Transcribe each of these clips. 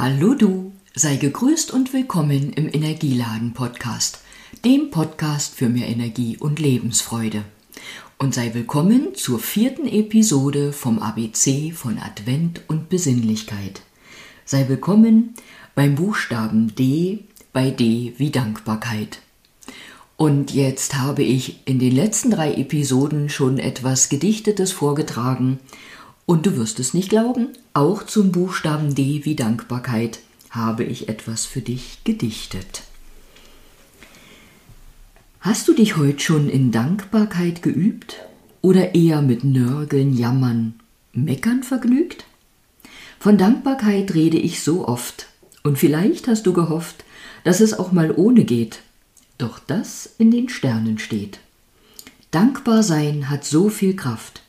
Hallo du, sei gegrüßt und willkommen im Energieladen Podcast, dem Podcast für mehr Energie und Lebensfreude. Und sei willkommen zur vierten Episode vom ABC von Advent und Besinnlichkeit. Sei willkommen beim Buchstaben D bei D wie Dankbarkeit. Und jetzt habe ich in den letzten drei Episoden schon etwas Gedichtetes vorgetragen und du wirst es nicht glauben, auch zum Buchstaben D wie Dankbarkeit habe ich etwas für dich gedichtet. Hast du dich heute schon in Dankbarkeit geübt oder eher mit Nörgeln, Jammern, Meckern vergnügt? Von Dankbarkeit rede ich so oft und vielleicht hast du gehofft, dass es auch mal ohne geht, doch das in den Sternen steht. Dankbar sein hat so viel Kraft.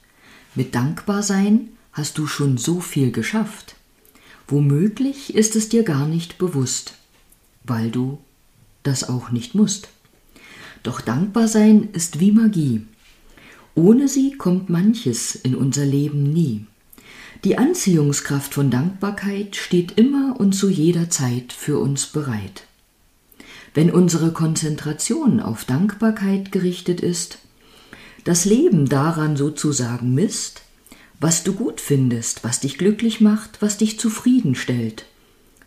Mit Dankbarsein hast du schon so viel geschafft. Womöglich ist es dir gar nicht bewusst, weil du das auch nicht musst. Doch dankbar sein ist wie Magie. Ohne sie kommt manches in unser Leben nie. Die Anziehungskraft von Dankbarkeit steht immer und zu jeder Zeit für uns bereit. Wenn unsere Konzentration auf Dankbarkeit gerichtet ist, das Leben daran sozusagen misst, was du gut findest, was dich glücklich macht, was dich zufriedenstellt,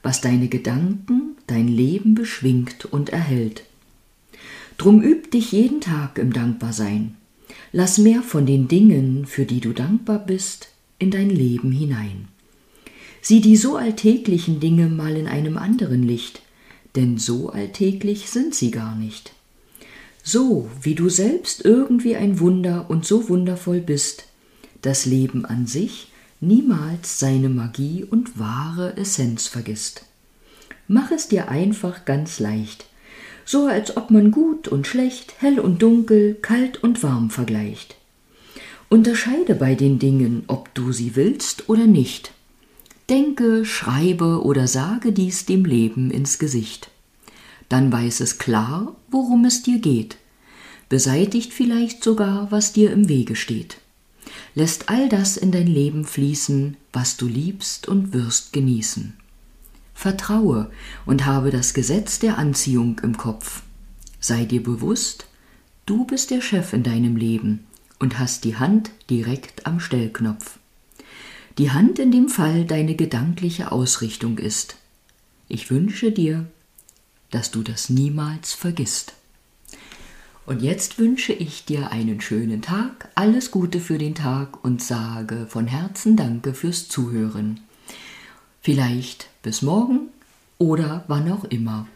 was deine Gedanken, dein Leben beschwingt und erhält. Drum üb dich jeden Tag im Dankbarsein. Lass mehr von den Dingen, für die du dankbar bist, in dein Leben hinein. Sieh die so alltäglichen Dinge mal in einem anderen Licht, denn so alltäglich sind sie gar nicht. So wie du selbst irgendwie ein Wunder und so wundervoll bist, das Leben an sich niemals seine Magie und wahre Essenz vergisst. Mach es dir einfach ganz leicht, so als ob man gut und schlecht, hell und dunkel, kalt und warm vergleicht. Unterscheide bei den Dingen, ob du sie willst oder nicht. Denke, schreibe oder sage dies dem Leben ins Gesicht. Dann weiß es klar, worum es dir geht, beseitigt vielleicht sogar, was dir im Wege steht lässt all das in dein Leben fließen, was du liebst und wirst genießen. Vertraue und habe das Gesetz der Anziehung im Kopf. Sei dir bewusst, du bist der Chef in deinem Leben und hast die Hand direkt am Stellknopf. Die Hand in dem Fall deine gedankliche Ausrichtung ist. Ich wünsche dir, dass du das niemals vergisst. Und jetzt wünsche ich dir einen schönen Tag, alles Gute für den Tag und sage von Herzen Danke fürs Zuhören. Vielleicht bis morgen oder wann auch immer.